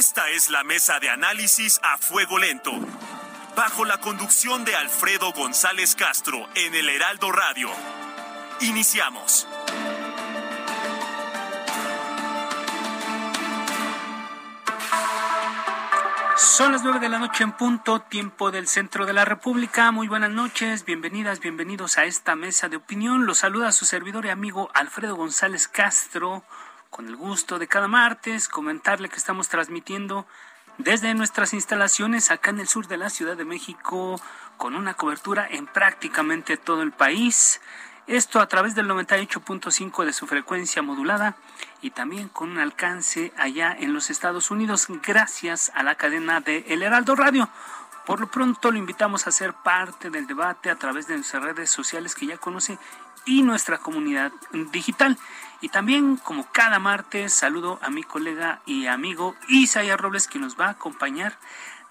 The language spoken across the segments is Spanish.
Esta es la mesa de análisis a fuego lento. Bajo la conducción de Alfredo González Castro en el Heraldo Radio. Iniciamos. Son las nueve de la noche en punto, tiempo del centro de la República. Muy buenas noches, bienvenidas, bienvenidos a esta mesa de opinión. Los saluda su servidor y amigo Alfredo González Castro, con el gusto de cada martes comentarle que estamos transmitiendo desde nuestras instalaciones acá en el sur de la Ciudad de México, con una cobertura en prácticamente todo el país. Esto a través del 98.5 de su frecuencia modulada y también con un alcance allá en los Estados Unidos gracias a la cadena de El Heraldo Radio. Por lo pronto lo invitamos a ser parte del debate a través de nuestras redes sociales que ya conoce y nuestra comunidad digital. Y también, como cada martes, saludo a mi colega y amigo Isaías Robles, que nos va a acompañar,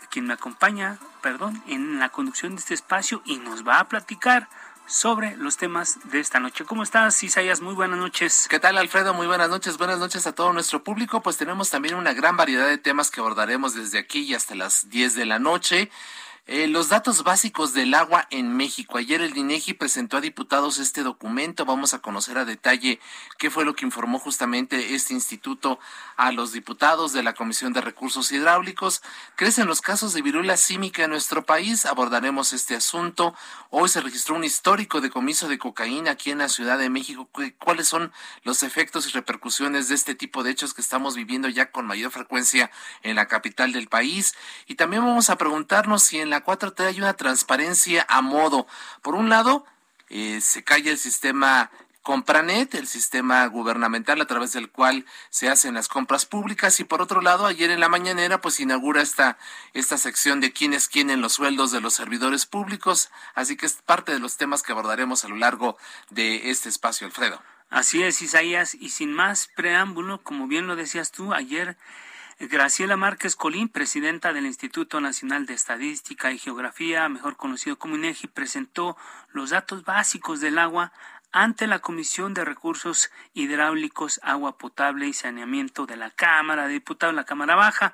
quien me acompaña, perdón, en la conducción de este espacio y nos va a platicar sobre los temas de esta noche. ¿Cómo estás, Isaías? Muy buenas noches. ¿Qué tal, Alfredo? Muy buenas noches. Buenas noches a todo nuestro público. Pues tenemos también una gran variedad de temas que abordaremos desde aquí y hasta las 10 de la noche. Eh, los datos básicos del agua en México. Ayer el INEGI presentó a diputados este documento. Vamos a conocer a detalle qué fue lo que informó justamente este instituto a los diputados de la Comisión de Recursos Hidráulicos. Crecen los casos de viruela símica en nuestro país. Abordaremos este asunto. Hoy se registró un histórico decomiso de cocaína aquí en la Ciudad de México. ¿Cuáles son los efectos y repercusiones de este tipo de hechos que estamos viviendo ya con mayor frecuencia en la capital del país? Y también vamos a preguntarnos si en la 4T hay una transparencia a modo. Por un lado, eh, se calla el sistema Compranet, el sistema gubernamental a través del cual se hacen las compras públicas y por otro lado, ayer en la mañanera pues inaugura esta esta sección de quién es quién en los sueldos de los servidores públicos, así que es parte de los temas que abordaremos a lo largo de este espacio, Alfredo. Así es, Isaías, y sin más preámbulo, como bien lo decías tú, ayer Graciela Márquez Colín, presidenta del Instituto Nacional de Estadística y Geografía, mejor conocido como INEGI, presentó los datos básicos del agua ante la Comisión de Recursos Hidráulicos, Agua Potable y Saneamiento de la Cámara de Diputados, la Cámara Baja.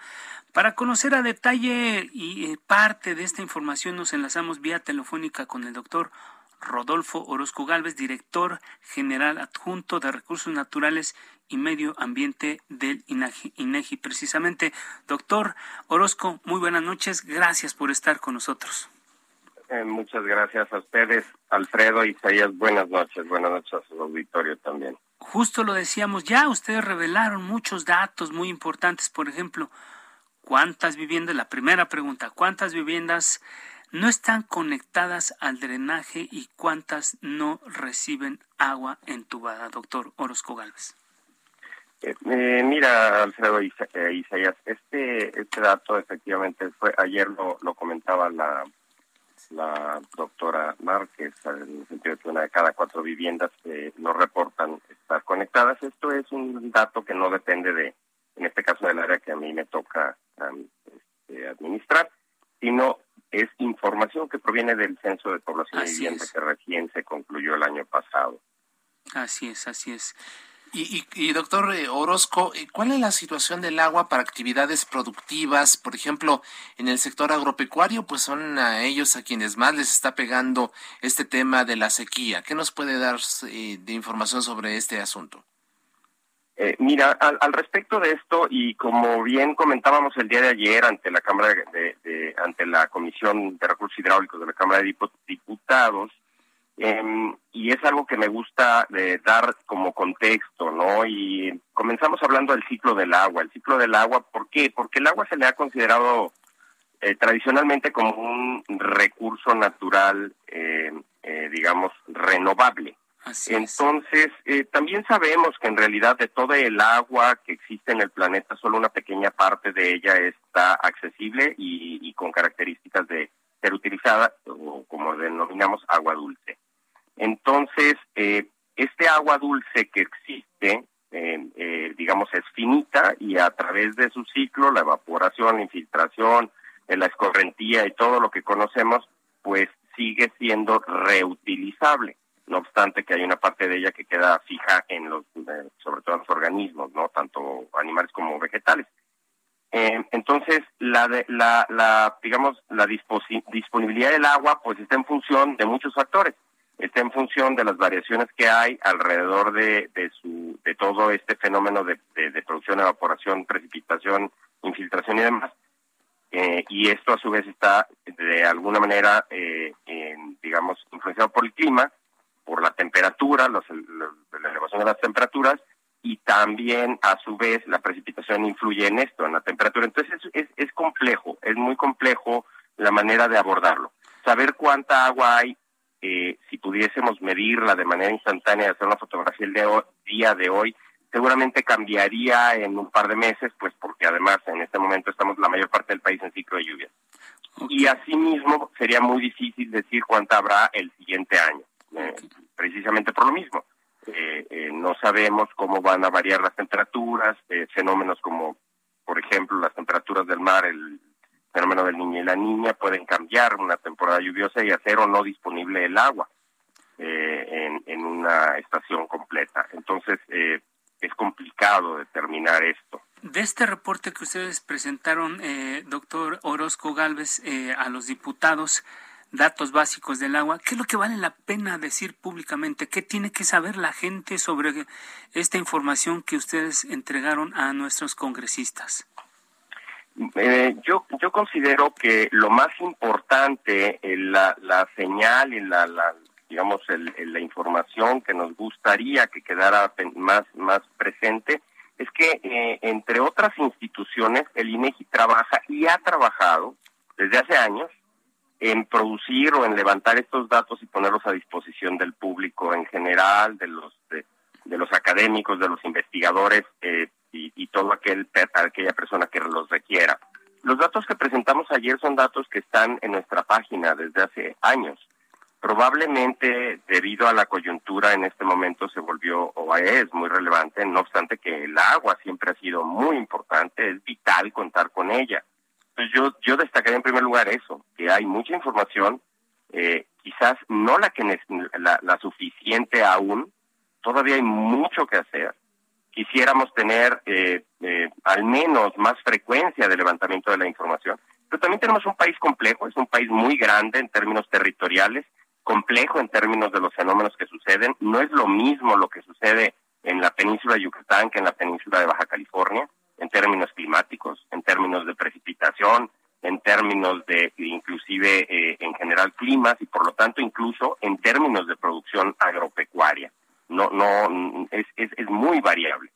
Para conocer a detalle y eh, parte de esta información nos enlazamos vía telefónica con el doctor Rodolfo Orozco Galvez, director general adjunto de Recursos Naturales y Medio Ambiente del INEGI. Precisamente, doctor Orozco, muy buenas noches. Gracias por estar con nosotros. Eh, muchas gracias a ustedes, Alfredo y Isaías. Buenas noches. Buenas noches a su auditorio también. Justo lo decíamos ya, ustedes revelaron muchos datos muy importantes. Por ejemplo, ¿cuántas viviendas? La primera pregunta, ¿cuántas viviendas no están conectadas al drenaje y cuántas no reciben agua entubada, doctor Orozco Galvez? Eh, eh, mira, Alfredo eh, Isaías, este, este dato efectivamente fue, ayer lo, lo comentaba la, la doctora Márquez, en el sentido de que una de cada cuatro viviendas eh, no reportan estar conectadas. Esto es un dato que no depende de, en este caso del área que a mí me toca este, administrar, sino es información que proviene del Censo de Población y Vivienda que recién se concluyó el año pasado. Así es, así es. Y, y, doctor eh, Orozco, eh, ¿cuál es la situación del agua para actividades productivas? Por ejemplo, en el sector agropecuario, pues son a ellos a quienes más les está pegando este tema de la sequía. ¿Qué nos puede dar eh, de información sobre este asunto? Eh, mira, al, al, respecto de esto y como bien comentábamos el día de ayer ante la Cámara de, de ante la Comisión de Recursos Hidráulicos de la Cámara de Diputados, eh, y es algo que me gusta de dar como contexto, ¿no? Y comenzamos hablando del ciclo del agua. El ciclo del agua, ¿por qué? Porque el agua se le ha considerado eh, tradicionalmente como un recurso natural, eh, eh, digamos, renovable. Entonces, eh, también sabemos que en realidad de todo el agua que existe en el planeta, solo una pequeña parte de ella está accesible y, con características de ser utilizada, o como denominamos, agua dulce. Entonces, eh, este agua dulce que existe, eh, digamos, es finita y a través de su ciclo, la evaporación, la infiltración, la escorrentía y todo lo que conocemos, pues sigue siendo reutilizable no obstante que hay una parte de ella que queda fija en los, eh, sobre todo en los organismos, no tanto animales como vegetales. Eh, entonces, la, de, la, la, digamos, la disponibilidad del agua, pues está en función de muchos factores. Está en función de las variaciones que hay alrededor de, de, su, de todo este fenómeno de, producción, evaporación, precipitación, infiltración y demás. Eh, y esto a su vez está de alguna manera, digamos, influenciado por el clima, por la temperatura, los, la elevación de las temperaturas, y también a su vez la precipitación influye en esto, en la temperatura. Entonces es, es, complejo, es muy complejo la manera de abordarlo. Saber cuánta agua hay, eh, si pudiésemos medirla de manera instantánea, hacer una fotografía el de día de hoy, seguramente cambiaría en un par de meses, pues porque además en este momento estamos la mayor parte del país en ciclo de lluvia. Y asimismo sería muy difícil decir cuánta habrá el siguiente año. Eh, precisamente por lo mismo. Eh, eh, no sabemos cómo van a variar las temperaturas, fenómenos como, por ejemplo, las temperaturas del mar, el fenómeno del niño y la niña pueden cambiar una temporada lluviosa y hacer o no disponible el agua en, en, una estación completa. Entonces, es complicado determinar esto. De este reporte que ustedes presentaron, doctor Orozco Galvez, a los diputados, datos básicos del agua, ¿qué es lo que vale la pena decir públicamente? ¿Qué tiene que saber la gente sobre esta información que ustedes entregaron a nuestros congresistas? Eh, yo, yo considero que lo más importante, la, la señal y la, la digamos, el, la información que nos gustaría que quedara más, más presente, es que, eh, entre otras instituciones, el INEGI trabaja y ha trabajado desde hace años en producir o en levantar estos datos y ponerlos a disposición del público en general, de los de, los académicos, de los investigadores eh, y, todo aquel aquella persona que los requiera. Los datos que presentamos ayer son datos que están en nuestra página desde hace años. Probablemente debido a la coyuntura en este momento se volvió o es muy relevante, no obstante que el agua siempre ha sido muy importante, es vital contar con ella pues yo, yo destacaría en primer lugar eso, que hay mucha información, eh, quizás no la que la, la suficiente aún, todavía hay mucho que hacer. Quisiéramos tener eh, eh, al menos más frecuencia de levantamiento de la información. Pero también tenemos un país complejo, es un país muy grande en términos territoriales, complejo en términos de los fenómenos que suceden. No es lo mismo lo que sucede en la península de Yucatán que en la península de Baja California en términos climáticos, en términos de precipitación, en términos de inclusive eh, en general climas y por lo tanto incluso en términos de producción agropecuaria. No, no, es, es, es muy variable.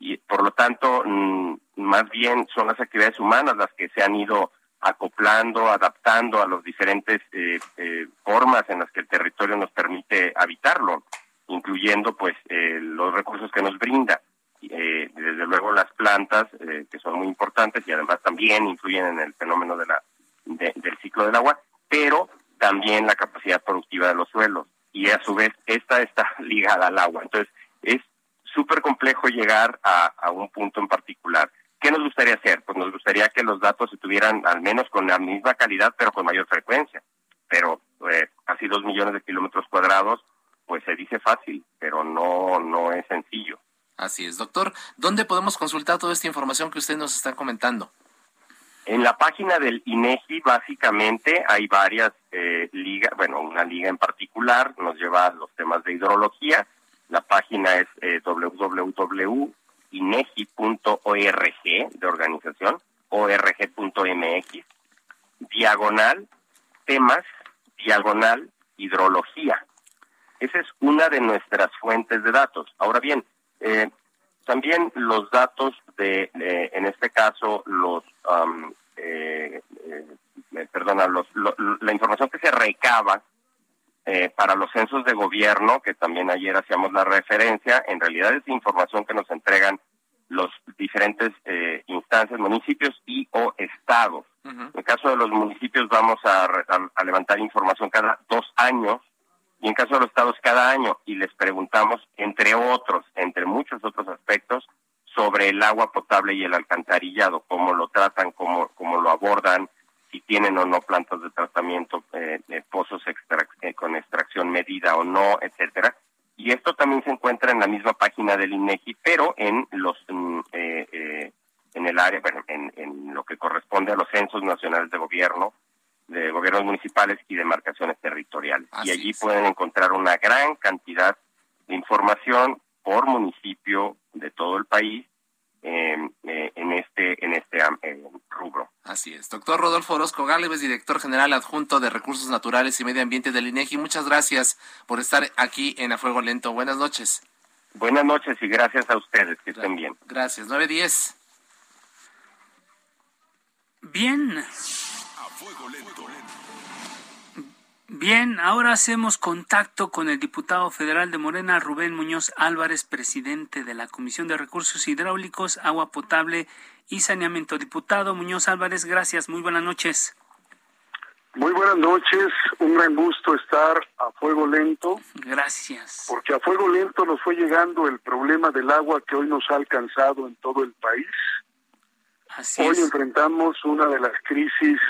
Y por lo tanto, mm, más bien son las actividades humanas las que se han ido acoplando, adaptando a las diferentes eh, eh, formas en las que el territorio nos permite habitarlo, incluyendo pues los recursos que nos brinda eh, desde luego las plantas, eh, que son muy importantes y además también influyen en el fenómeno de la, del ciclo del agua, pero también la capacidad productiva de los suelos. Y a su vez, esta está ligada al agua. Entonces, es súper complejo llegar a, a un punto en particular. ¿Qué nos gustaría hacer? Pues nos gustaría que los datos estuvieran al menos con la misma calidad, pero con mayor frecuencia. Pero eh, casi dos millones de kilómetros cuadrados, pues se dice fácil, pero no, no es sencillo. Así es, doctor. ¿Dónde podemos consultar toda esta información que usted nos está comentando? En la página del INEGI básicamente hay varias eh, ligas, bueno, una liga en particular nos lleva a los temas de hidrología. La página es eh, www.inegi.org de organización, org.mx, diagonal, temas, diagonal, hidrología. Esa es una de nuestras fuentes de datos. Ahora bien, eh, también los datos de, en este caso, los, eh, eh, perdona, los, la información que se recaba eh, para los censos de gobierno, que también ayer hacíamos la referencia, en realidad es información que nos entregan los diferentes eh, instancias, municipios y o estados. En el caso de los municipios vamos a, levantar información cada dos años y en caso de los estados cada año y les preguntamos, entre otros, entre muchos otros aspectos, sobre el agua potable y el alcantarillado, cómo lo tratan, cómo, cómo lo abordan, si tienen o no plantas de tratamiento, eh, pozos eh, con extracción medida o no, etcétera. Y esto también se encuentra en la misma página del INEGI, pero en los mm, eh, eh, en el área, en, en lo que corresponde a los censos nacionales de gobierno, de gobiernos municipales y demarcaciones territoriales. y allí pueden encontrar una gran cantidad de información por municipio de todo el país eh, en este en este rubro. Así es. Doctor Rodolfo Orozco Gálvez, director general adjunto de Recursos Naturales y Medio Ambiente del INEGI. Muchas gracias por estar aquí en A Fuego Lento. Buenas noches. Buenas noches y gracias a ustedes. Que estén bien. Gracias. 910. Bien. Fuego Lento. Bien, ahora hacemos contacto con el diputado federal de Morena, Rubén Muñoz Álvarez, presidente de la Comisión de Recursos Hidráulicos, Agua Potable y Saneamiento. Diputado Muñoz Álvarez, gracias. Muy buenas noches. Muy buenas noches, un gran gusto estar a fuego lento. Gracias. Porque a fuego lento nos fue llegando el problema del agua que hoy nos ha alcanzado en todo el país. Así hoy enfrentamos una de las crisis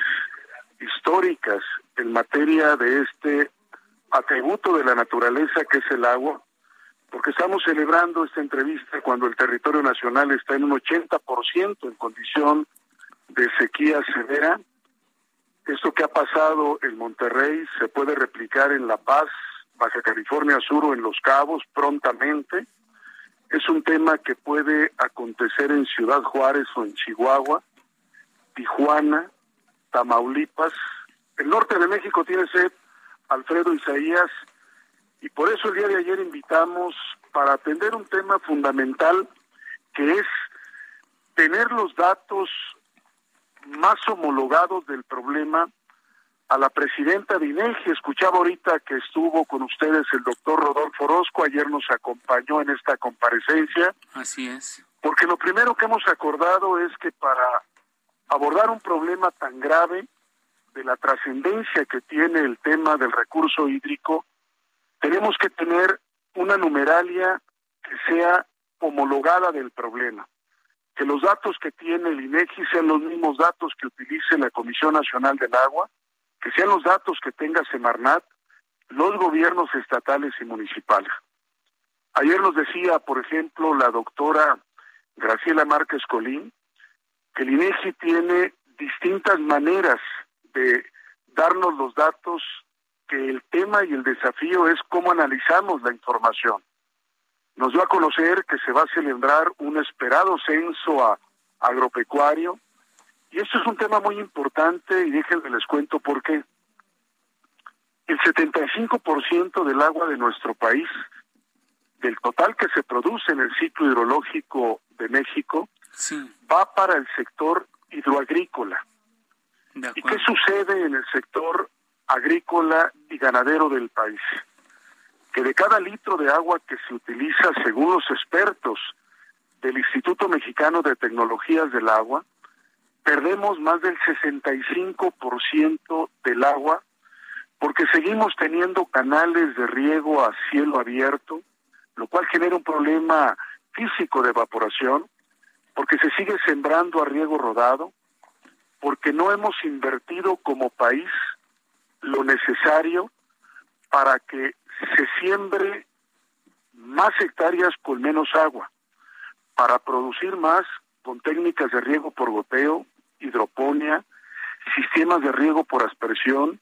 históricas en materia de este atributo de la naturaleza que es el agua, porque estamos celebrando esta entrevista cuando el territorio nacional está en un 80% en condición de sequía severa. Esto que ha pasado en Monterrey se puede replicar en La Paz, Baja California Sur o en Los Cabos prontamente. Es un tema que puede acontecer en Ciudad Juárez o en Chihuahua, Tijuana, Tamaulipas, el norte de México tiene sed, Alfredo Isaías, y por eso el día de ayer invitamos para atender un tema fundamental que es tener los datos más homologados del problema a la presidenta de INEGI. Escuchaba ahorita que estuvo con ustedes el doctor Rodolfo Orozco, ayer nos acompañó en esta comparecencia. Así es. Porque lo primero que hemos acordado es que para abordar un problema tan grave, de la trascendencia que tiene el tema del recurso hídrico, tenemos que tener una numeralia que sea homologada del problema, que los datos que tiene el INEGI sean los mismos datos que utilice la Comisión Nacional del Agua, que sean los datos que tenga Semarnat, los gobiernos estatales y municipales. Ayer nos decía, por ejemplo, la doctora Graciela Márquez Colín, el INEGI tiene distintas maneras de darnos los datos que el tema y el desafío es cómo analizamos la información. Nos dio a conocer que se va a celebrar un esperado censo agropecuario y esto es un tema muy importante y déjenme les cuento por qué. El 75% del agua de nuestro país, del total que se produce en el ciclo hidrológico de México, va para el sector hidroagrícola. ¿Y qué sucede en el sector agrícola y ganadero del país? Que de cada litro de agua que se utiliza, según los expertos del Instituto Mexicano de Tecnologías del Agua, perdemos más del 65% del agua porque seguimos teniendo canales de riego a cielo abierto, lo cual genera un problema físico de evaporación, porque se sigue sembrando a riego rodado, porque no hemos invertido como país lo necesario para que se siembre más hectáreas con menos agua, para producir más con técnicas de riego por goteo, hidroponía, sistemas de riego por aspersión,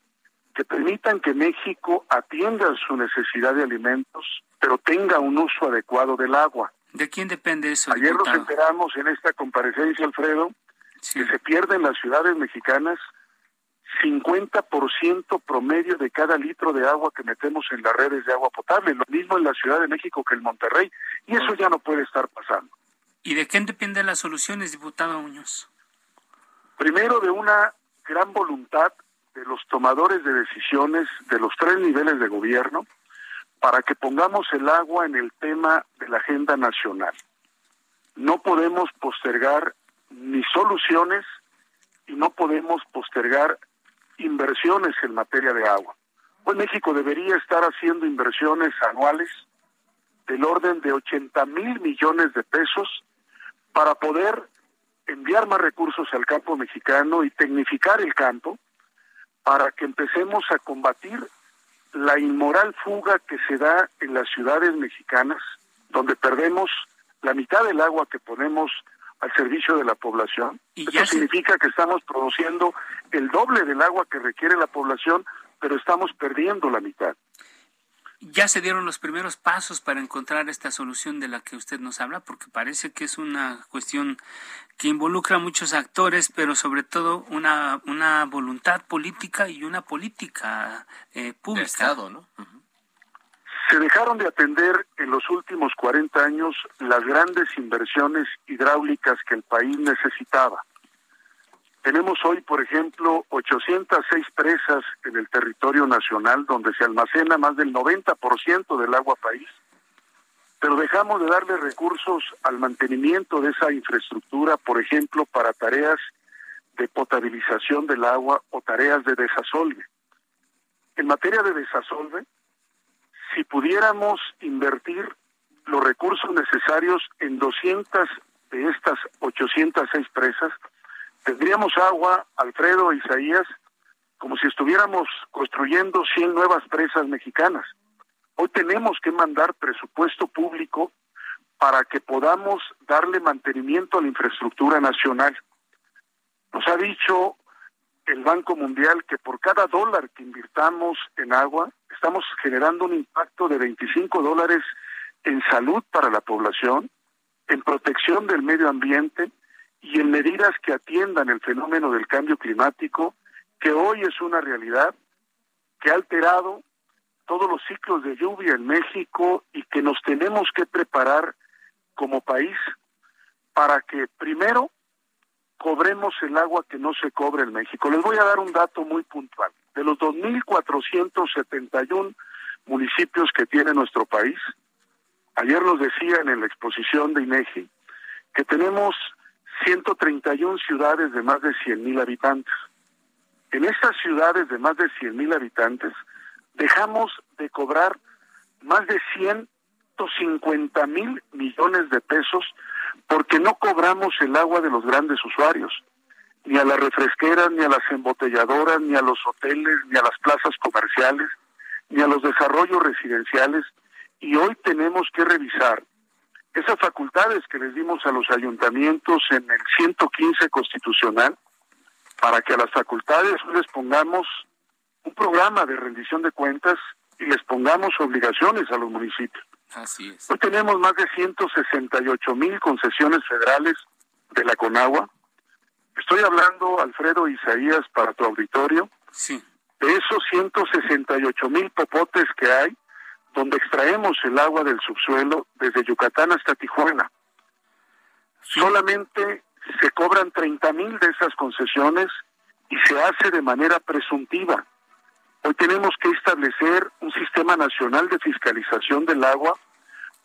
que permitan que México atienda su necesidad de alimentos, pero tenga un uso adecuado del agua. ¿De quién depende eso? Ayer nos enteramos en esta comparecencia, Alfredo, que se pierde en las ciudades mexicanas 50% promedio de cada litro de agua que metemos en las redes de agua potable, lo mismo en la Ciudad de México que en Monterrey, y eso ya no puede estar pasando. ¿Y de quién dependen las soluciones, diputado Muñoz? Primero de una gran voluntad de los tomadores de decisiones de los tres niveles de gobierno para que pongamos el agua en el tema de la agenda nacional. No podemos postergar ni soluciones y no podemos postergar inversiones en materia de agua. Hoy México debería estar haciendo inversiones anuales del orden de 80 mil millones de pesos para poder enviar más recursos al campo mexicano y tecnificar el campo para que empecemos a combatir la inmoral fuga que se da en las ciudades mexicanas, donde perdemos la mitad del agua que ponemos al servicio de la población. ¿Y Eso significa que estamos produciendo el doble del agua que requiere la población, pero estamos perdiendo la mitad. ¿Ya se dieron los primeros pasos para encontrar esta solución de la que usted nos habla? Porque parece que es una cuestión que involucra a muchos actores, pero sobre todo una, una voluntad política y una política eh, pública. Estado, ¿no? Se dejaron de atender en los últimos 40 años las grandes inversiones hidráulicas que el país necesitaba. Tenemos hoy, por ejemplo, 806 presas en el territorio nacional donde se almacena más del 90% del agua país, pero dejamos de darle recursos al mantenimiento de esa infraestructura, por ejemplo, para tareas de potabilización del agua o tareas de desasolve. En materia de desasolve, si pudiéramos invertir los recursos necesarios en 200 de estas 806 presas, tendríamos agua, Alfredo, Isaías, como si estuviéramos construyendo 100 nuevas presas mexicanas. Hoy tenemos que mandar presupuesto público para que podamos darle mantenimiento a la infraestructura nacional. Nos ha dicho el Banco Mundial que por cada dólar que invirtamos en agua, estamos generando un impacto de 25 dólares en salud para la población, en protección del medio ambiente y en medidas que atiendan el fenómeno del cambio climático, que hoy es una realidad, que ha alterado todos los ciclos de lluvia en México y que nos tenemos que preparar como país para que primero cobremos el agua que no se cobra en México. Les voy a dar un dato muy puntual. De los 2.471 municipios que tiene nuestro país, ayer nos decían en la exposición de INEGI que tenemos 131 ciudades de más de 100.000 habitantes. En estas ciudades de más de 100.000 habitantes dejamos de cobrar más de 150 mil millones de pesos porque no cobramos el agua de los grandes usuarios, ni a las refresqueras, ni a las embotelladoras, ni a los hoteles, ni a las plazas comerciales, ni a los desarrollos residenciales, y hoy tenemos que revisar esas facultades que les dimos a los ayuntamientos en el 115 constitucional, para que a las facultades les pongamos un programa de rendición de cuentas y les pongamos obligaciones a los municipios. Así es. Hoy tenemos más de 168 mil concesiones federales de la Conagua. Estoy hablando, Alfredo Isaías, para tu auditorio. Sí. De esos 168 mil popotes que hay, donde extraemos el agua del subsuelo desde Yucatán hasta Tijuana. Solamente se cobran 30 mil de esas concesiones y se hace de manera presuntiva. Hoy tenemos que establecer un sistema nacional de fiscalización del agua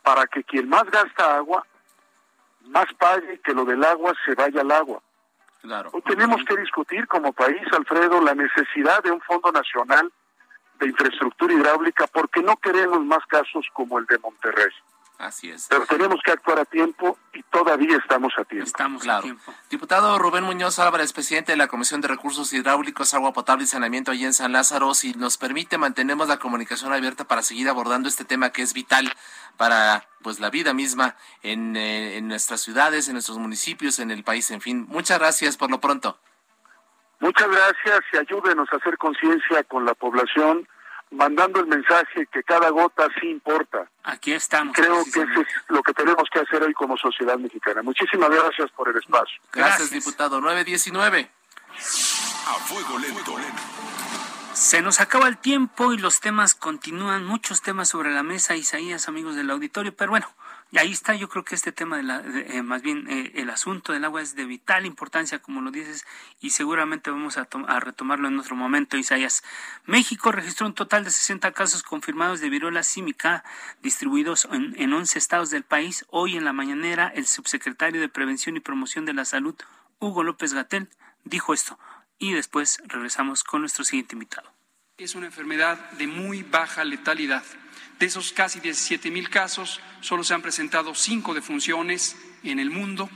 para que quien más gasta agua, más pague que lo del agua se vaya al agua. Claro. Hoy tenemos que discutir como país, Alfredo, la necesidad de un fondo nacional de infraestructura hidráulica porque no queremos más casos como el de Monterrey. Así es. Pero tenemos que actuar a tiempo y todavía estamos a tiempo. Estamos a tiempo. Diputado Rubén Muñoz Álvarez, presidente de la Comisión de Recursos Hidráulicos, Agua Potable y Saneamiento allí en San Lázaro, si nos permite, mantenemos la comunicación abierta para seguir abordando este tema que es vital para pues la vida misma en, eh, en nuestras ciudades, en nuestros municipios, en el país, en fin. Muchas gracias por lo pronto. Muchas gracias y ayúdenos a hacer conciencia con la población mandando el mensaje que cada gota sí importa. Aquí estamos. Creo que eso es lo que tenemos que hacer hoy como sociedad mexicana. Muchísimas gracias por el espacio. Gracias, diputado. 919. A fuego lento. Se nos acaba el tiempo y los temas continúan, muchos temas sobre la mesa, Isaías, amigos del auditorio, pero bueno, Y ahí está, yo creo que este tema de la, eh, más bien eh, el asunto del agua es de vital importancia, como lo dices, y seguramente vamos a, retomarlo en otro momento, Isaías. México registró un total de 60 casos confirmados de viruela símica distribuidos en, en 11 estados del país. Hoy en la mañanera, el subsecretario de Prevención y Promoción de la Salud, Hugo López Gatel, dijo esto. Y después regresamos con nuestro siguiente invitado. Es una enfermedad de muy baja letalidad de esos casi 17 mil casos, solo se han presentado cinco defunciones en el mundo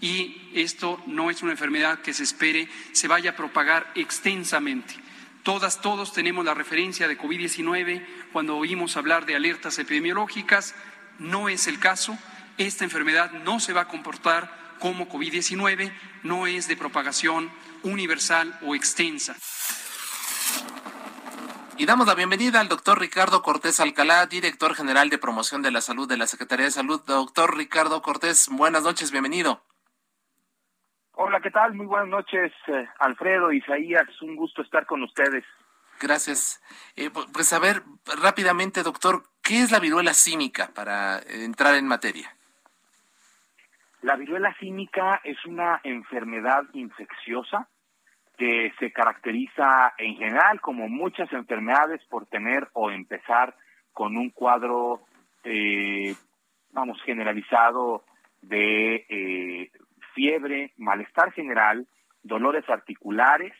y esto no es una enfermedad que se espere se vaya a propagar extensamente. Todas, todos tenemos la referencia de COVID-19 cuando oímos hablar de alertas epidemiológicas. No es el caso. Esta enfermedad no se va a comportar como COVID-19, no es de propagación universal o extensa. Y damos la bienvenida al doctor Ricardo Cortés Alcalá, director general de promoción de la salud de la Secretaría de Salud. Doctor Ricardo Cortés, buenas noches, bienvenido. Hola, ¿qué tal? Muy buenas noches, eh, Alfredo, Isaías, un gusto estar con ustedes. Gracias. Eh, pues a ver, rápidamente, doctor, ¿qué es la viruela símica para entrar en materia? La viruela símica es una enfermedad infecciosa que se caracteriza en general, como muchas enfermedades, por tener o empezar con un cuadro, eh, vamos, generalizado de eh, fiebre, malestar general, dolores articulares,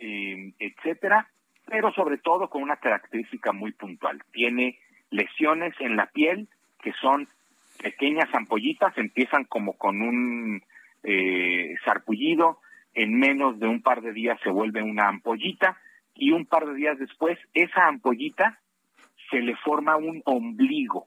eh, etcétera, pero sobre todo con una característica muy puntual. Tiene lesiones en la piel que son pequeñas ampollitas, empiezan como con un eh, sarpullido, en menos de un par de días se vuelve una ampollita y un par de días después esa ampollita se le forma un ombligo,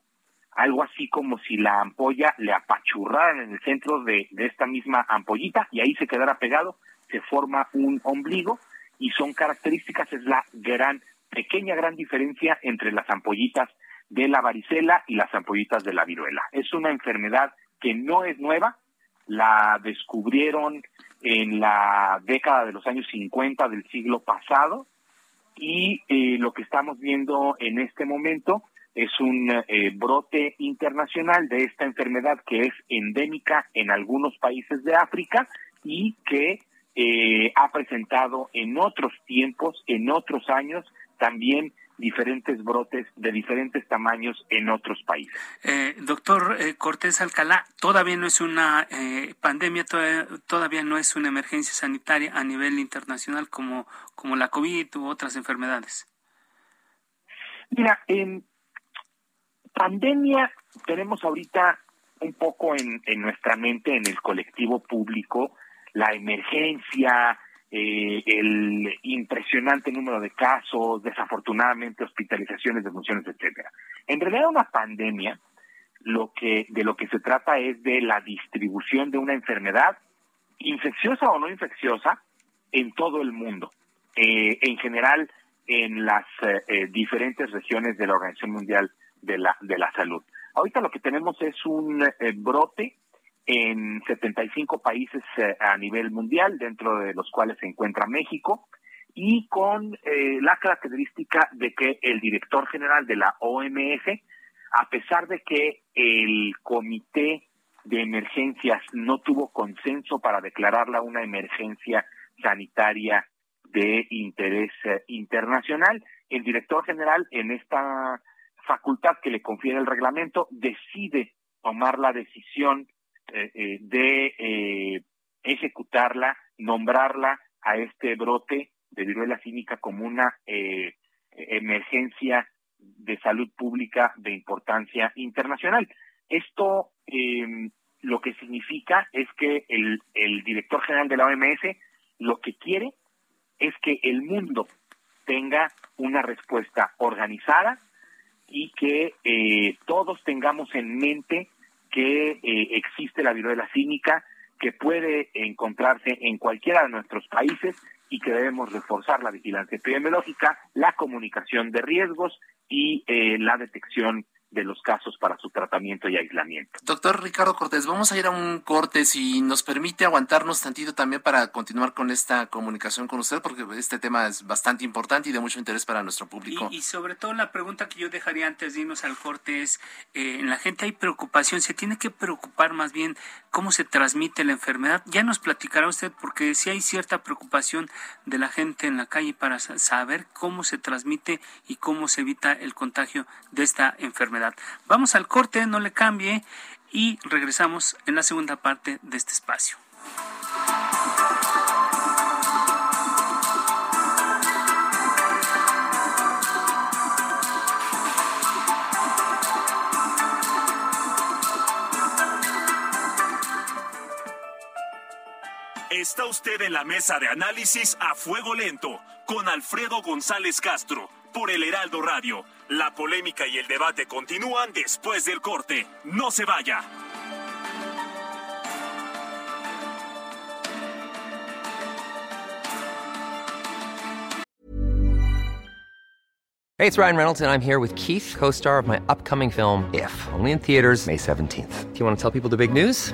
algo así como si la ampolla le apachurrara en el centro de, de esta misma ampollita y ahí se quedara pegado, se forma un ombligo y son características, es la gran, pequeña gran diferencia entre las ampollitas de la varicela y las ampollitas de la viruela. Es una enfermedad que no es nueva, la descubrieron en la década de los años 50 del siglo pasado y eh, lo que estamos viendo en este momento es un eh, brote internacional de esta enfermedad que es endémica en algunos países de África y que eh, ha presentado en otros tiempos, en otros años, también diferentes brotes de diferentes tamaños en otros países. Eh, doctor eh, Cortés Alcalá, todavía no es una eh, pandemia, todavía, no es una emergencia sanitaria a nivel internacional como, como la COVID u otras enfermedades. Mira, en pandemia tenemos ahorita un poco en, en nuestra mente, en el colectivo público, la emergencia, eh, el impresionante número de casos, desafortunadamente hospitalizaciones, defunciones, etcétera. En realidad una pandemia lo que de lo que se trata es de la distribución de una enfermedad infecciosa o no infecciosa en todo el mundo. Eh, en general en las eh, diferentes regiones de la Organización Mundial de la de la Salud. Ahorita lo que tenemos es un brote en 75 países eh, a nivel mundial, dentro de los cuales se encuentra México, y con eh, la característica de que el director general de la OMS, a pesar de que el comité de emergencias no tuvo consenso para declararla una emergencia sanitaria de interés eh, internacional, el director general en esta facultad que le confiere el reglamento decide tomar la decisión eh, eh, de eh, ejecutarla, nombrarla a este brote de viruela cínica como una emergencia de salud pública de importancia internacional. Esto em, lo que significa es que el, el director general de la OMS lo que quiere es que el mundo tenga una respuesta organizada y que todos tengamos en mente que eh, existe la viruela cínica, que puede encontrarse en cualquiera de nuestros países y que debemos reforzar la vigilancia epidemiológica, la comunicación de riesgos y eh, la detección de los casos para su tratamiento y aislamiento. Doctor Ricardo Cortés, vamos a ir a un corte si nos permite aguantarnos tantito también para continuar con esta comunicación con usted, porque este tema es bastante importante y de mucho interés para nuestro público. Y, sobre todo la pregunta que yo dejaría antes de irnos al corte es, eh, en la gente hay preocupación, se tiene que preocupar más bien cómo se transmite la enfermedad. Ya nos platicará usted, porque si hay cierta preocupación de la gente en la calle para saber cómo se transmite y cómo se evita el contagio de esta Vamos al corte, no le cambie y regresamos en la segunda parte de este espacio. Está usted en la mesa de análisis a fuego lento con Alfredo González Castro por el Heraldo Radio la polémica y el debate continúan después del corte. No se vaya. Hey, it's Ryan Reynolds, and I'm here with Keith, co star of my upcoming film, If, only in theaters, May 17th. Do you want to tell people the big news?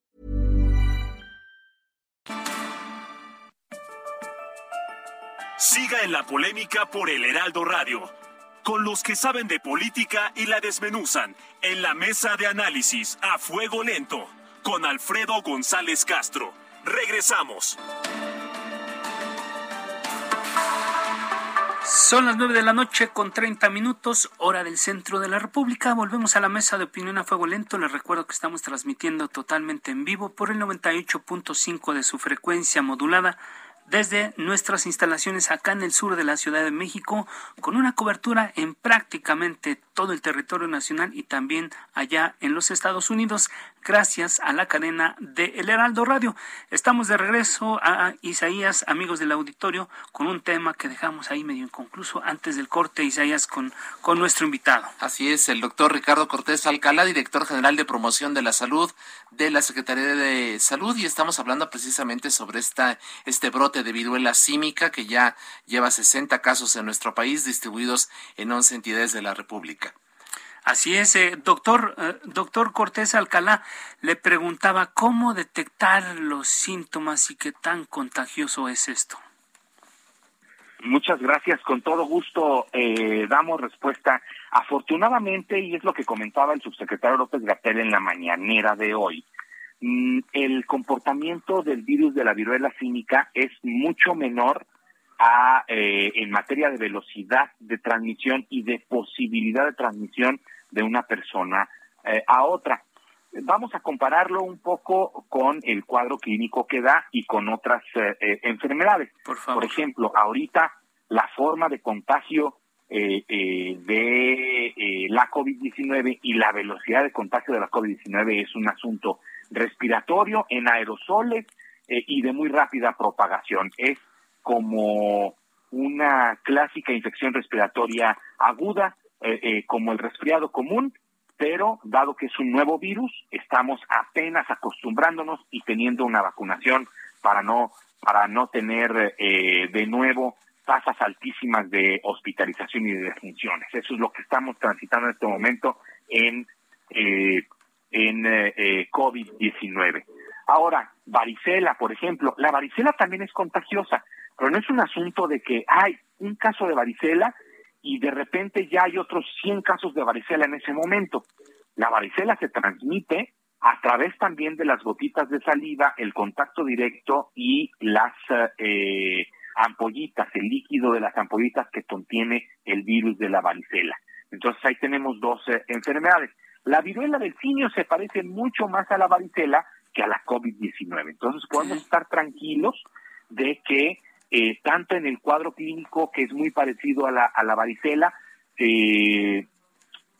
Siga en la polémica por el Heraldo Radio, con los que saben de política y la desmenuzan en la mesa de análisis a fuego lento, con Alfredo González Castro. Regresamos. Son las nueve de la noche con 30 minutos, hora del centro de la República. Volvemos a la mesa de opinión a fuego lento. Les recuerdo que estamos transmitiendo totalmente en vivo por el 98.5 de su frecuencia modulada desde nuestras instalaciones acá en el sur de la Ciudad de México, con una cobertura en prácticamente todo el territorio nacional y también allá en los Estados Unidos, gracias a la cadena de El Heraldo Radio. Estamos de regreso a Isaías, amigos del auditorio, con un tema que dejamos ahí medio inconcluso antes del corte, Isaías, con, con nuestro invitado. Así es, el doctor Ricardo Cortés Alcalá, director general de promoción de la salud de la Secretaría de Salud, y estamos hablando precisamente sobre esta, este brote de viruela símica que ya lleva 60 casos en nuestro país distribuidos en 11 entidades de la República. Así es, eh, doctor, eh, doctor Cortés Alcalá le preguntaba cómo detectar los síntomas y qué tan contagioso es esto. Muchas gracias, con todo gusto eh, damos respuesta. Afortunadamente, y es lo que comentaba el subsecretario López Gatel en la mañanera de hoy, mm, el comportamiento del virus de la viruela cínica es mucho menor a, eh, en materia de velocidad de transmisión y de posibilidad de transmisión de una persona eh, a otra. Vamos a compararlo un poco con el cuadro clínico que da y con otras eh, enfermedades. Por, favor. Por ejemplo, ahorita la forma de contagio de la COVID-19 y la velocidad de contagio de la COVID-19 es un asunto respiratorio en aerosoles y de muy rápida propagación. Es como una clásica infección respiratoria aguda, eh, eh, como el resfriado común, pero dado que es un nuevo virus, estamos apenas acostumbrándonos y teniendo una vacunación para no para no tener eh, de nuevo tasas altísimas de hospitalización y de defunciones. Eso es lo que estamos transitando en este momento en en COVID-19. Ahora, varicela, por ejemplo, la varicela también es contagiosa. Pero no es un asunto de que hay un caso de varicela y de repente ya hay otros 100 casos de varicela en ese momento. La varicela se transmite a través también de las gotitas de saliva, el contacto directo y las eh, ampollitas, el líquido de las ampollitas que contiene el virus de la varicela. Entonces ahí tenemos dos eh, enfermedades. La viruela del simio se parece mucho más a la varicela que a la COVID-19. Entonces podemos estar tranquilos de que eh, tanto en el cuadro clínico, que es muy parecido a la, a la varicela, eh,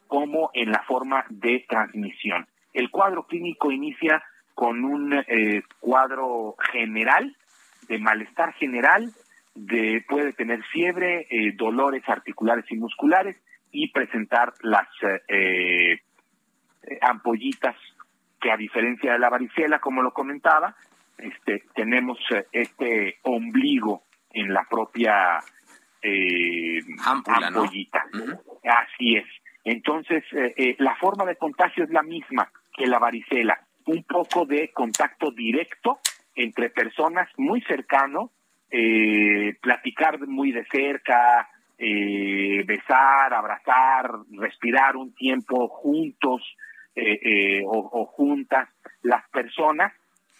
como en la forma de transmisión. El cuadro clínico inicia con un eh, cuadro general de malestar general, de puede tener fiebre, eh, dolores articulares y musculares y presentar las eh, ampollitas que a diferencia de la varicela, como lo comentaba, este, tenemos este ombligo en la propia ampollita. Así es. Entonces, la forma de contagio es la misma que la varicela un poco de contacto directo entre personas muy cercano, eh, platicar muy de cerca, eh, besar, abrazar, respirar un tiempo juntos eh, o, juntas las personas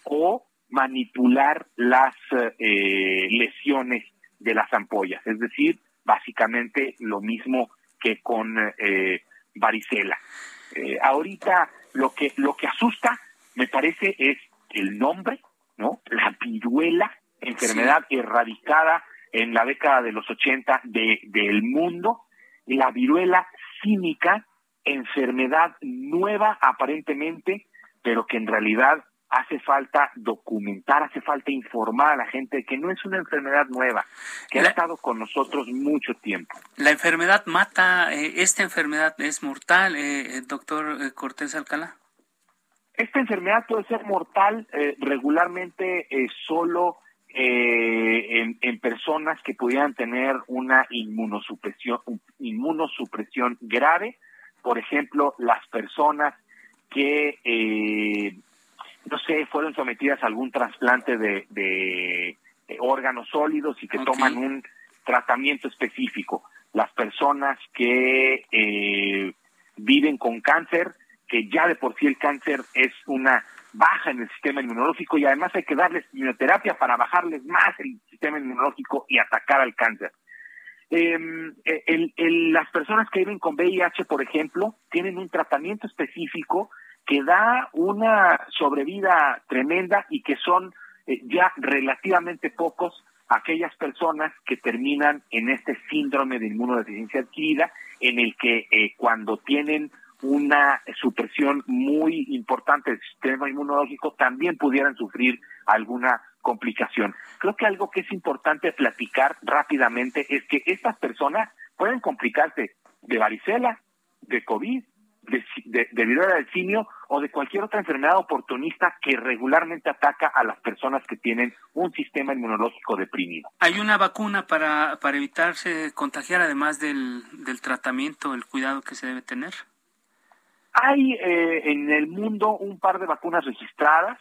o manipular las lesiones de las ampollas, es decir, básicamente lo mismo que con varicela. ahorita lo que lo que asusta me parece es el nombre, ¿no? La viruela, enfermedad erradicada en la década de los 80 de, del mundo, la viruela cínica, enfermedad nueva aparentemente, pero que en realidad hace falta documentar, hace falta informar a la gente de que no es una enfermedad nueva, que ha estado con nosotros mucho tiempo. ¿La enfermedad mata? Eh, ¿Esta enfermedad es mortal, eh, doctor eh, Cortés Alcalá? Esta enfermedad puede ser mortal eh, regularmente solo eh, en, personas que pudieran tener una inmunosupresión, inmunosupresión grave. Por ejemplo, las personas que, no sé, fueron sometidas a algún trasplante de, órganos sólidos y que toman un tratamiento específico. Las personas que viven con cáncer que ya de por sí el cáncer es una baja en el sistema inmunológico y además hay que darles quimioterapia para bajarles más el sistema inmunológico y atacar al cáncer. Em, el, las personas que viven con VIH, por ejemplo, tienen un tratamiento específico que da una sobrevida tremenda y que son eh, ya relativamente pocos aquellas personas que terminan en este síndrome de inmunodeficiencia adquirida, en el que eh, cuando tienen una supresión muy importante del sistema inmunológico, también pudieran sufrir alguna complicación. Creo que algo que es importante platicar rápidamente es que estas personas pueden complicarse de varicela, de COVID, de, de, de viruela del simio o de cualquier otra enfermedad oportunista que regularmente ataca a las personas que tienen un sistema inmunológico deprimido. ¿Hay una vacuna para, para evitarse contagiar además del, del tratamiento, el cuidado que se debe tener? Hay eh, en el mundo un par de vacunas registradas.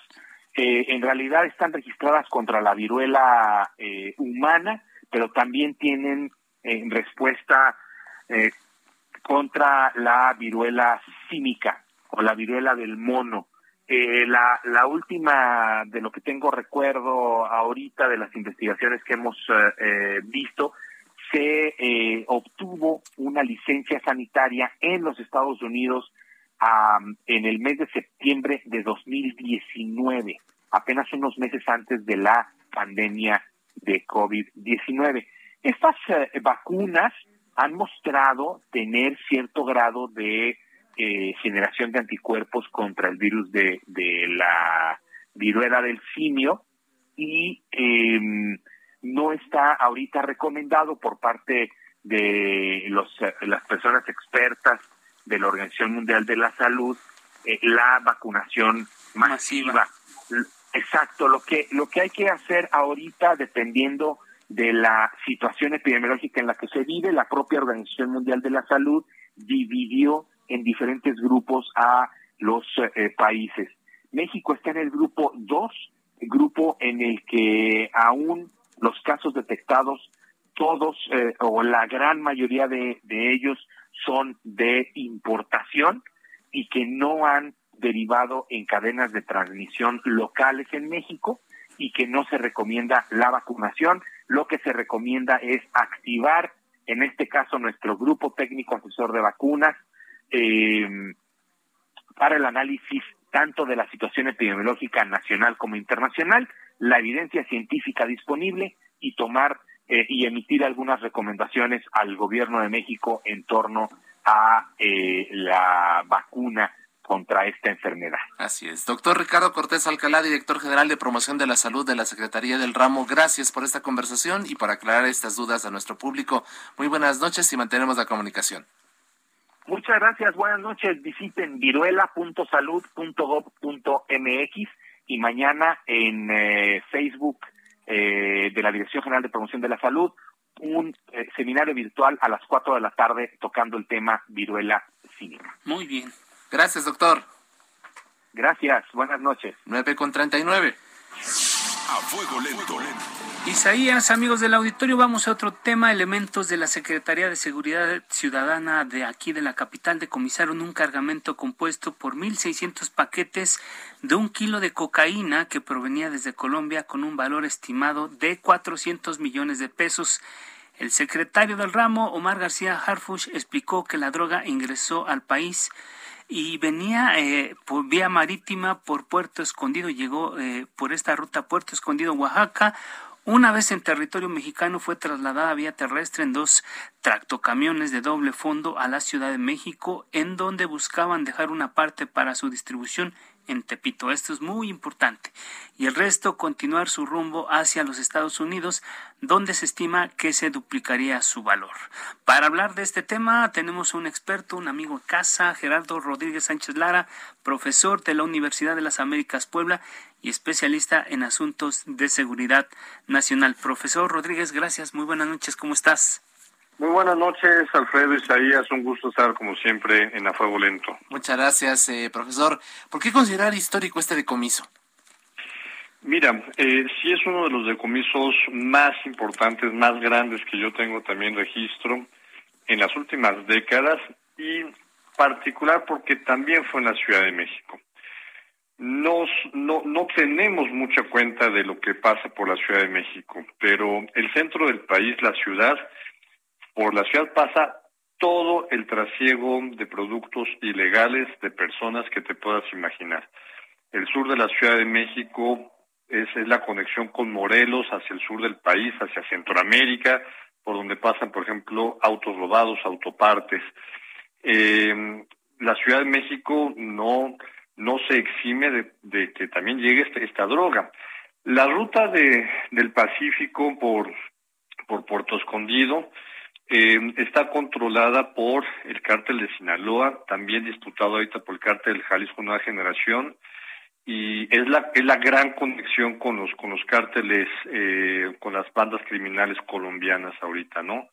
Eh, en realidad están registradas contra la viruela eh, humana, pero también tienen respuesta contra la viruela símica o la viruela del mono. la, la última de lo que tengo recuerdo ahorita de las investigaciones que hemos visto, se obtuvo una licencia sanitaria en los Estados Unidos en el mes de septiembre de 2019, apenas unos meses antes de la pandemia de COVID-19. Estas eh, vacunas han mostrado tener cierto grado de eh, generación de anticuerpos contra el virus de, de la viruela del simio y em, no está ahorita recomendado por parte de los, eh, las personas expertas de la Organización Mundial de la Salud eh, la vacunación masiva. Exacto, lo que lo que hay que hacer ahorita dependiendo de la situación epidemiológica en la que se vive, la propia Organización Mundial de la Salud dividió en diferentes grupos a los eh, países. México está en el grupo 2, grupo en el que aún los casos detectados, todos eh, o la gran mayoría de, de ellos son de importación y que no han derivado en cadenas de transmisión locales en México y que no se recomienda la vacunación. Lo que se recomienda es activar, en este caso, nuestro grupo técnico asesor de vacunas eh, para el análisis tanto de la situación epidemiológica nacional como internacional, la evidencia científica disponible y tomar eh, y emitir algunas recomendaciones al gobierno de México en torno a eh, la vacuna contra esta enfermedad. Así es. Doctor Ricardo Cortés Alcalá, director general de promoción de la salud de la Secretaría del Ramo, gracias por esta conversación y por aclarar estas dudas a nuestro público. Muy buenas noches y mantenemos la comunicación. Muchas gracias, buenas noches. Visiten viruela.salud.gov.mx y mañana en eh, Facebook eh, de la Dirección General de Promoción de la Salud un eh, seminario virtual a las 4 de la tarde tocando el tema viruela cínica. Muy bien. Gracias, doctor. Gracias, buenas noches. 9 con 39. A fuego lento. Isaías, amigos del auditorio, vamos a otro tema. Elementos de la Secretaría de Seguridad Ciudadana de aquí de la capital decomisaron un cargamento compuesto por 1.600 paquetes de un kilo de cocaína que provenía desde Colombia con un valor estimado de 400 millones de pesos. El secretario del ramo, Omar García Harfush, explicó que la droga ingresó al país y venía eh, por vía marítima por Puerto Escondido, llegó eh, por esta ruta Puerto Escondido, Oaxaca. Una vez en territorio mexicano fue trasladada vía terrestre en dos tractocamiones de doble fondo a la Ciudad de México, en donde buscaban dejar una parte para su distribución en Tepito. Esto es muy importante. Y el resto continuar su rumbo hacia los Estados Unidos, donde se estima que se duplicaría su valor. Para hablar de este tema tenemos un experto, un amigo de casa, Gerardo Rodríguez Sánchez Lara, profesor de la Universidad de las Américas Puebla y especialista en asuntos de seguridad nacional. Profesor Rodríguez, gracias. Muy buenas noches. ¿Cómo estás? Muy buenas noches, Alfredo Isaías. Un gusto estar, como siempre, en A Fuego Lento. Muchas gracias, eh, profesor. ¿Por qué considerar histórico este decomiso? Mira, eh, sí es uno de los decomisos más importantes, más grandes que yo tengo también registro en las últimas décadas y particular porque también fue en la Ciudad de México. Nos, no, no tenemos mucha cuenta de lo que pasa por la Ciudad de México, pero el centro del país, la ciudad, por la ciudad pasa todo el trasiego de productos ilegales de personas que te puedas imaginar. El sur de la Ciudad de México es, la conexión con Morelos hacia el sur del país, hacia Centroamérica, por donde pasan, por ejemplo, autos robados, autopartes. Eh, la Ciudad de México no, no se exime de, que también llegue esta, esta droga. La ruta de, del Pacífico por, por Puerto Escondido, eh, está controlada por el cártel de Sinaloa, también disputado ahorita por el cártel del Jalisco Nueva Generación, y es la, es la gran conexión con los, con los cárteles, eh, con las bandas criminales colombianas ahorita, ¿no?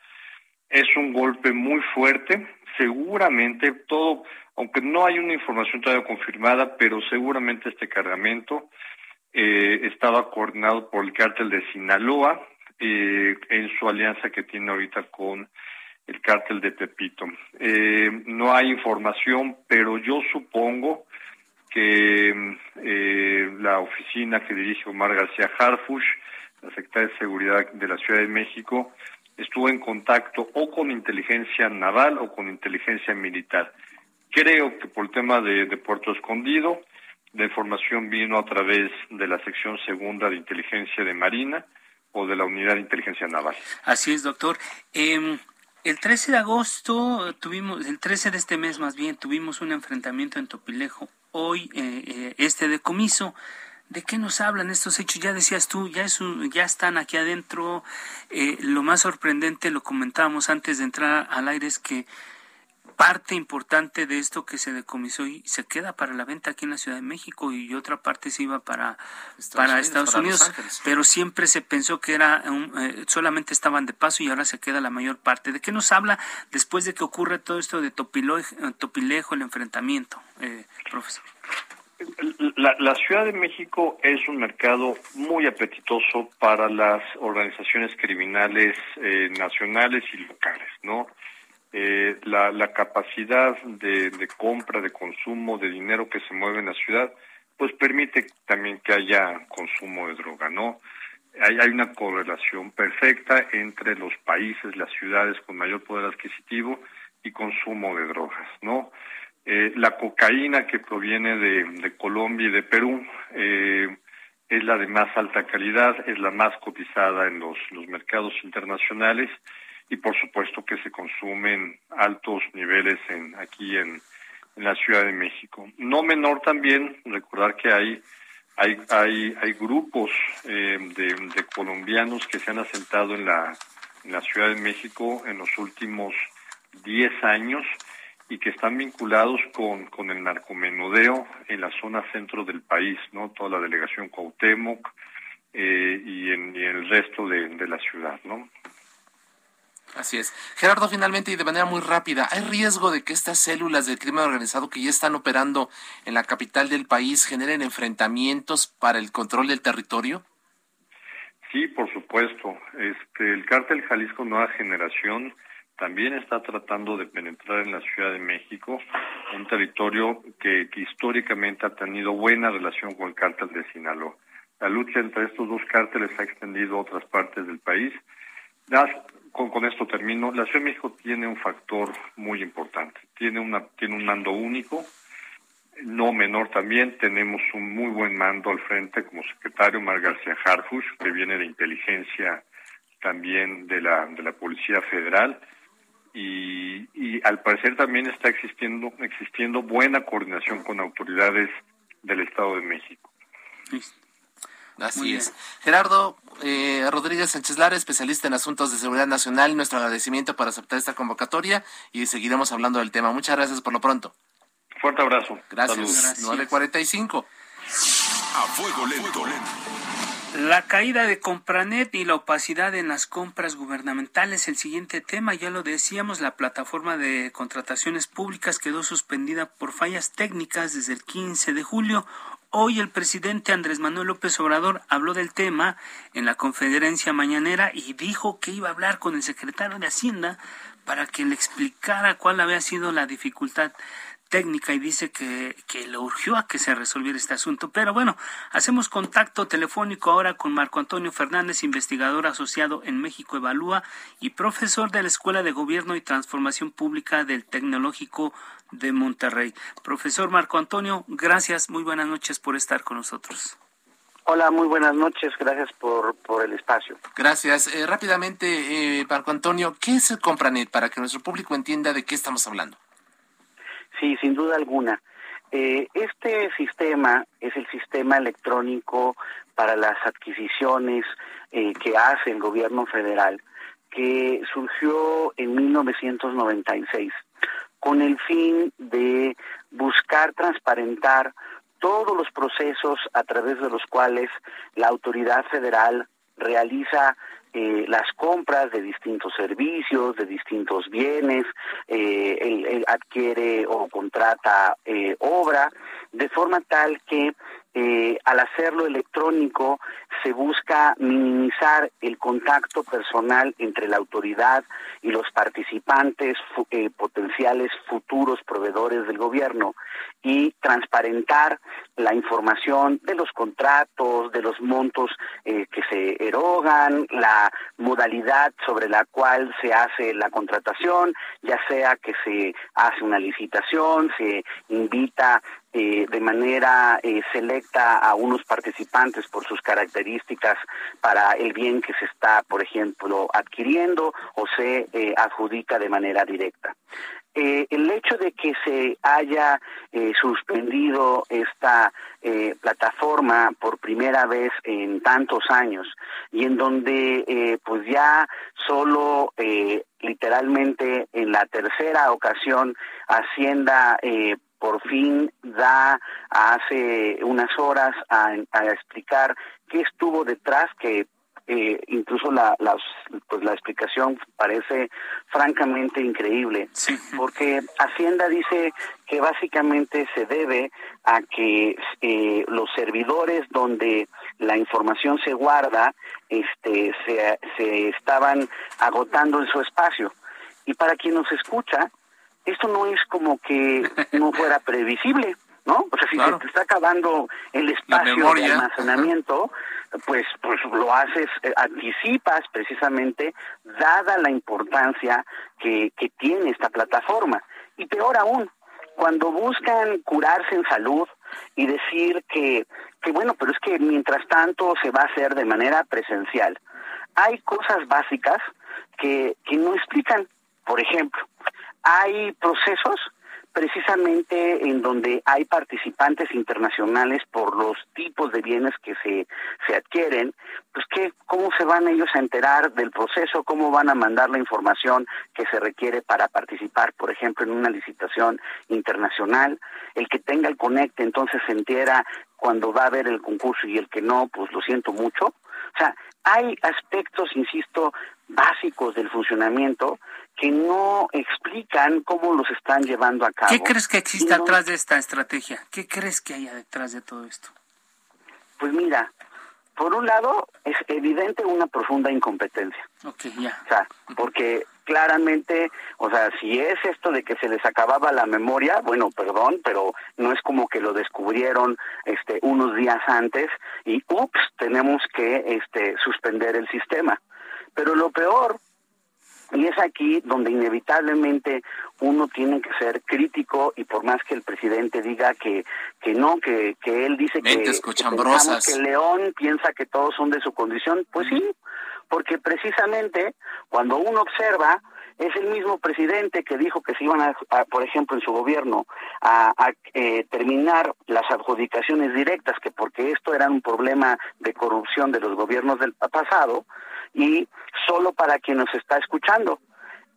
Es un golpe muy fuerte, seguramente todo, aunque no hay una información todavía confirmada, pero seguramente este cargamento eh, estaba coordinado por el cártel de Sinaloa, eh, en su alianza que tiene ahorita con el cártel de Tepito. Eh, no hay información, pero yo supongo que eh, la oficina que dirige Omar García Harfush, la secretaria de Seguridad de la Ciudad de México, estuvo en contacto o con inteligencia naval o con inteligencia militar. Creo que por el tema de, de Puerto Escondido, la información vino a través de la sección segunda de inteligencia de Marina, o de la Unidad de Inteligencia Naval. Así es, doctor. Eh, el 13 de agosto tuvimos, el 13 de este mes más bien, tuvimos un enfrentamiento en Topilejo. Hoy eh, eh, este decomiso. ¿De qué nos hablan estos hechos? Ya decías tú, ya, es ya están aquí adentro. Eh, lo más sorprendente, lo comentábamos antes de entrar al aire, es que parte importante de esto que se decomisó y se queda para la venta aquí en la Ciudad de México y otra parte se iba para Estados para Unidos, Estados Unidos pero siempre se pensó que era eh, solamente estaban de paso y ahora se queda la mayor parte. ¿De qué nos habla después de que ocurre todo esto de Topilejo, el enfrentamiento, eh, profesor? La, la, Ciudad de México es un mercado muy apetitoso para las organizaciones criminales eh, nacionales y locales, ¿no? Eh, la, capacidad de, compra, de consumo de dinero que se mueve en la ciudad, pues permite también que haya consumo de droga, ¿no? Hay, una correlación perfecta entre los países, las ciudades con mayor poder adquisitivo y consumo de drogas, ¿no? Eh, la cocaína que proviene de, Colombia y de Perú eh, es la de más alta calidad, es la más cotizada en los mercados internacionales y por supuesto que se consumen altos niveles en aquí en, la Ciudad de México. No menor también recordar que hay hay, hay, hay grupos eh, de, colombianos que se han asentado en la, en la Ciudad de México en los últimos 10 años y que están vinculados con, con el narcomenudeo en la zona centro del país, ¿no? Toda la delegación Cuauhtémoc eh, y, en, el resto de, de la ciudad, ¿no? Así es. Gerardo, finalmente y de manera muy rápida, ¿hay riesgo de que estas células del crimen organizado que ya están operando en la capital del país generen enfrentamientos para el control del territorio? Sí, por supuesto. Este, el cártel Jalisco Nueva Generación también está tratando de penetrar en la Ciudad de México, un territorio que, históricamente ha tenido buena relación con el cártel de Sinaloa. La lucha entre estos dos cárteles ha extendido a otras partes del país. Con, con, esto termino. La Ciudad de México tiene un factor muy importante. Tiene, una, tiene un mando único, no menor también. Tenemos un muy buen mando al frente como secretario, Mar García Harfush, que viene de inteligencia también de la, de la Policía Federal. Y, y al parecer también está existiendo, existiendo buena coordinación con autoridades del Estado de México. Así es. Gerardo eh, Rodríguez Sánchez Lara, especialista en asuntos de seguridad nacional, nuestro agradecimiento por aceptar esta convocatoria y seguiremos hablando del tema. Muchas gracias por lo pronto. Fuerte abrazo. Gracias. 945. A fuego lento. La caída de Compranet y la opacidad en las compras gubernamentales, el siguiente tema, ya lo decíamos, la plataforma de contrataciones públicas quedó suspendida por fallas técnicas desde el 15 de julio. Hoy el presidente Andrés Manuel López Obrador habló del tema en la conferencia mañanera y dijo que iba a hablar con el secretario de Hacienda para que le explicara cuál había sido la dificultad técnica y dice que, que le urgió a que se resolviera este asunto. Pero bueno, hacemos contacto telefónico ahora con Marco Antonio Fernández, investigador asociado en México Evalúa y profesor de la Escuela de Gobierno y Transformación Pública del Tecnológico de Monterrey. Profesor Marco Antonio, gracias, muy buenas noches por estar con nosotros. Hola, muy buenas noches, gracias por, por el espacio. Gracias. Eh, rápidamente, eh, Marco Antonio, ¿qué es el Compranet para que nuestro público entienda de qué estamos hablando? Sí, sin duda alguna. Eh, este sistema es el sistema electrónico para las adquisiciones eh, que hace el gobierno federal, que surgió en 1996 con el fin de buscar transparentar todos los procesos a través de los cuales la autoridad federal realiza eh, las compras de distintos servicios, de distintos bienes, eh, él, adquiere o contrata eh, obra, de forma tal que eh, al hacerlo electrónico se busca minimizar el contacto personal entre la autoridad y los participantes eh, potenciales futuros proveedores del gobierno y transparentar la información de los contratos, de los montos eh, que se erogan, la modalidad sobre la cual se hace la contratación, ya sea que se hace una licitación, se invita eh, de manera eh, selecta a unos participantes por sus características para el bien que se está, por ejemplo, adquiriendo o se eh, adjudica de manera directa. El hecho de que se haya suspendido esta plataforma por primera vez en tantos años y en donde pues ya solo literalmente en la tercera ocasión Hacienda por fin da hace unas horas a, a explicar qué estuvo detrás, que eh, incluso la, la, pues la explicación parece francamente increíble, sí. porque Hacienda dice que básicamente se debe a que eh, los servidores donde la información se guarda este, se, se estaban agotando en su espacio. Y para quien nos escucha, esto no es como que no fuera previsible. ¿no? O sea, si claro. se te está acabando el espacio de almacenamiento, pues, pues lo haces, eh, anticipas precisamente, dada la importancia que, que tiene esta plataforma. Y peor aún, cuando buscan curarse en salud y decir que, que bueno, pero es que mientras tanto se va a hacer de manera presencial. Hay cosas básicas que, que no explican. Por ejemplo, hay procesos precisamente en donde hay participantes internacionales por los tipos de bienes que se, se adquieren, pues que, cómo se van ellos a enterar del proceso, cómo van a mandar la información que se requiere para participar, por ejemplo, en una licitación internacional, el que tenga el conecte entonces se entera cuando va a haber el concurso y el que no, pues lo siento mucho. O sea, hay aspectos, insisto, básicos del funcionamiento que no explican cómo los están llevando a cabo. ¿Qué crees que existe atrás de esta estrategia? ¿Qué crees que haya detrás de todo esto? Pues mira, por un lado es evidente una profunda incompetencia. Ok, ya. O sea, porque claramente, o sea, si es esto de que se les acababa la memoria, bueno, perdón, pero no es como que lo descubrieron este unos días antes y ups, tenemos que este suspender el sistema. Pero lo peor y es aquí donde inevitablemente uno tiene que ser crítico y por más que el presidente diga que que no, que, que él dice que, que, que León piensa que todos son de su condición, pues sí, porque precisamente cuando uno observa es el mismo presidente que dijo que se iban a, por ejemplo, en su gobierno a, eh, terminar las adjudicaciones directas, que porque esto era un problema de corrupción de los gobiernos del pasado, y solo para quien nos está escuchando.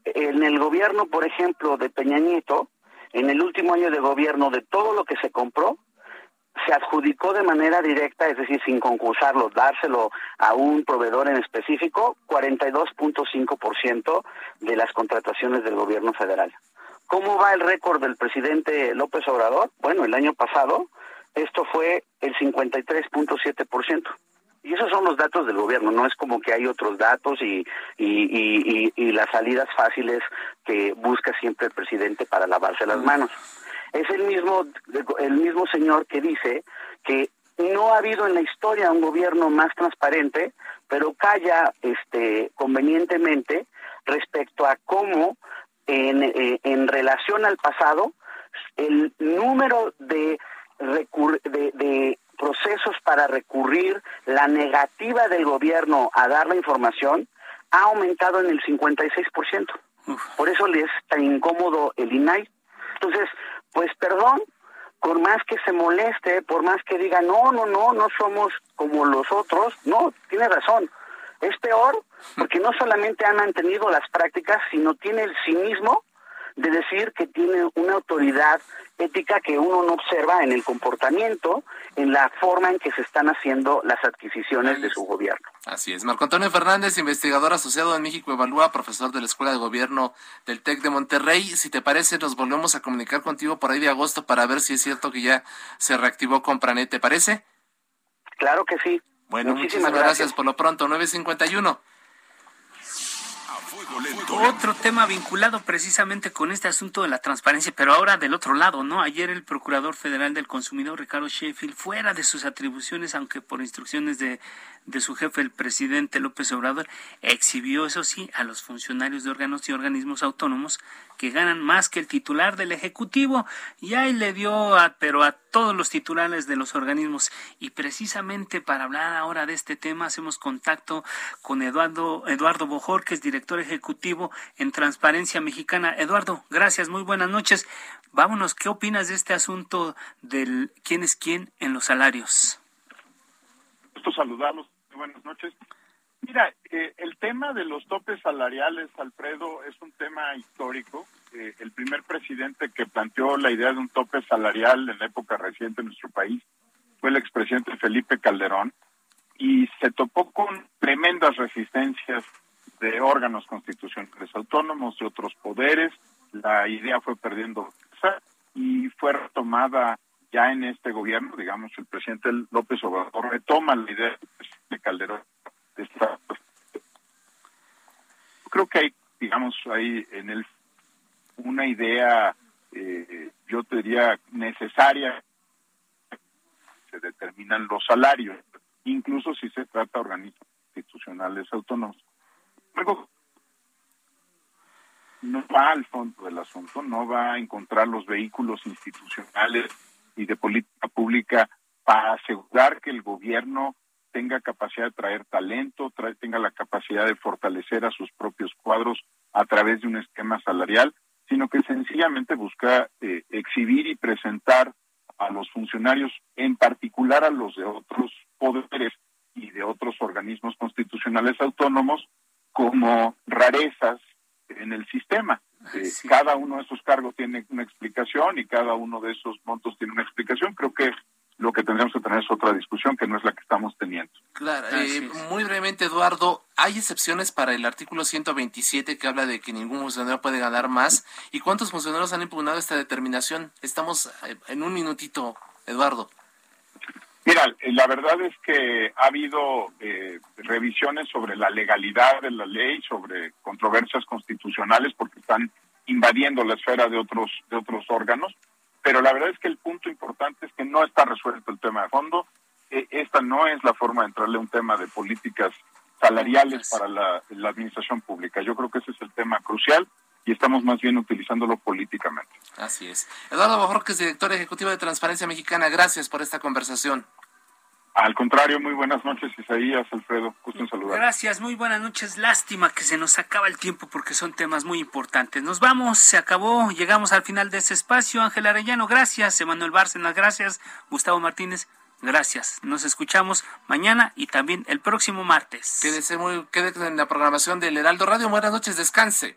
En el gobierno, por ejemplo, de Peña Nieto, en el último año de gobierno, de todo lo que se compró, se adjudicó de manera directa, es decir, sin concursarlo, dárselo a un proveedor en específico, 42.5% de las contrataciones del gobierno federal. ¿Cómo va el récord del presidente López Obrador? Bueno, el año pasado esto fue el 53.7%. Y esos son los datos del gobierno, no es como que hay otros datos y, y, y, las salidas fáciles que busca siempre el presidente para lavarse las manos. Es el mismo, el mismo señor que dice que no ha habido en la historia un gobierno más transparente, pero calla este, convenientemente respecto a cómo en, eh, en relación al pasado el número de, de, de procesos para recurrir, la negativa del gobierno a dar la información ha aumentado en el 56%. Por eso le es tan incómodo el INAI. Entonces, pues perdón, por más que se moleste, por más que diga, no, no, no, no somos como los otros, no, tiene razón. Es peor porque no solamente han mantenido las prácticas, sino tiene el cinismo de decir que tiene una autoridad ética que uno no observa en el comportamiento, en la forma en que se están haciendo las adquisiciones de su gobierno. Así es. Marco Antonio Fernández, investigador asociado en México Evalúa, profesor de la Escuela de Gobierno del TEC de Monterrey. Si te parece, nos volvemos a comunicar contigo por ahí de agosto para ver si es cierto que ya se reactivó Compranet. ¿Te parece? Claro que sí. Bueno, muchísimas, gracias. gracias por lo pronto. 951. Otro tema vinculado precisamente con este asunto de la transparencia, pero ahora del otro lado, ¿no? Ayer el Procurador Federal del Consumidor, Ricardo Sheffield, fuera de sus atribuciones, aunque por instrucciones de, de su jefe, el presidente López Obrador, exhibió, eso sí, a los funcionarios de órganos y organismos autónomos que ganan más que el titular del Ejecutivo y ahí le dio a, pero a todos los titulares de los organismos y precisamente para hablar ahora de este tema hacemos contacto con Eduardo Eduardo Bojor que es director ejecutivo en Transparencia Mexicana. Eduardo, gracias, muy buenas noches. Vámonos, ¿qué opinas de este asunto del quién es quién en los salarios? Gusto saludarlos. Buenas noches. Mira, eh, el tema de los topes salariales, Alfredo, es un tema histórico. Eh, el primer presidente que planteó la idea de un tope salarial en la época reciente en nuestro país fue el expresidente Felipe Calderón y se topó con tremendas resistencias de órganos constitucionales autónomos, de otros poderes. La idea fue perdiendo y fue retomada ya en este gobierno, digamos, el presidente López Obrador retoma la idea de Calderón Creo que hay, digamos, hay en el una idea, eh, yo te diría, necesaria, se determinan los salarios, incluso si se trata de organismos institucionales autónomos. Luego, no va al fondo del asunto, no va a encontrar los vehículos institucionales y de política pública para asegurar que el gobierno tenga capacidad de traer talento, tenga la capacidad de fortalecer a sus propios cuadros a través de un esquema salarial, sino que sencillamente busca eh, exhibir y presentar a los funcionarios, en particular a los de otros poderes y de otros organismos constitucionales autónomos, como rarezas en el sistema. Eh, cada uno de esos cargos tiene una explicación y cada uno de esos montos tiene una explicación. Creo que lo que tendríamos que tener es otra discusión que no es la que estamos teniendo. Claro, eh, muy brevemente, Eduardo, ¿hay excepciones para el artículo 127 que habla de que ningún funcionario puede ganar más? ¿Y cuántos funcionarios han impugnado esta determinación? Estamos eh, en un minutito, Eduardo. Mira, eh, la verdad es que ha habido revisiones sobre la legalidad de la ley, sobre controversias constitucionales, porque están invadiendo la esfera de otros de otros órganos pero la verdad es que el punto importante es que no está resuelto el tema de fondo. E, esta no es la forma de entrarle a un tema de políticas salariales para la, administración pública. Yo creo que ese es el tema crucial y estamos más bien utilizándolo políticamente. Así es. Eduardo es director ejecutivo de Transparencia Mexicana, gracias por esta conversación. Al contrario, muy buenas noches, Isaías, Alfredo, gusto en saludar. Gracias, muy buenas noches. Lástima que se nos acaba el tiempo porque son temas muy importantes. Nos vamos, se acabó, llegamos al final de ese espacio. Ángel Arellano, gracias. Emanuel Bárcenas, gracias. Gustavo Martínez, gracias. Nos escuchamos mañana y también el próximo martes. Quédese, muy, quédese en la programación del Heraldo Radio. Buenas noches, descanse.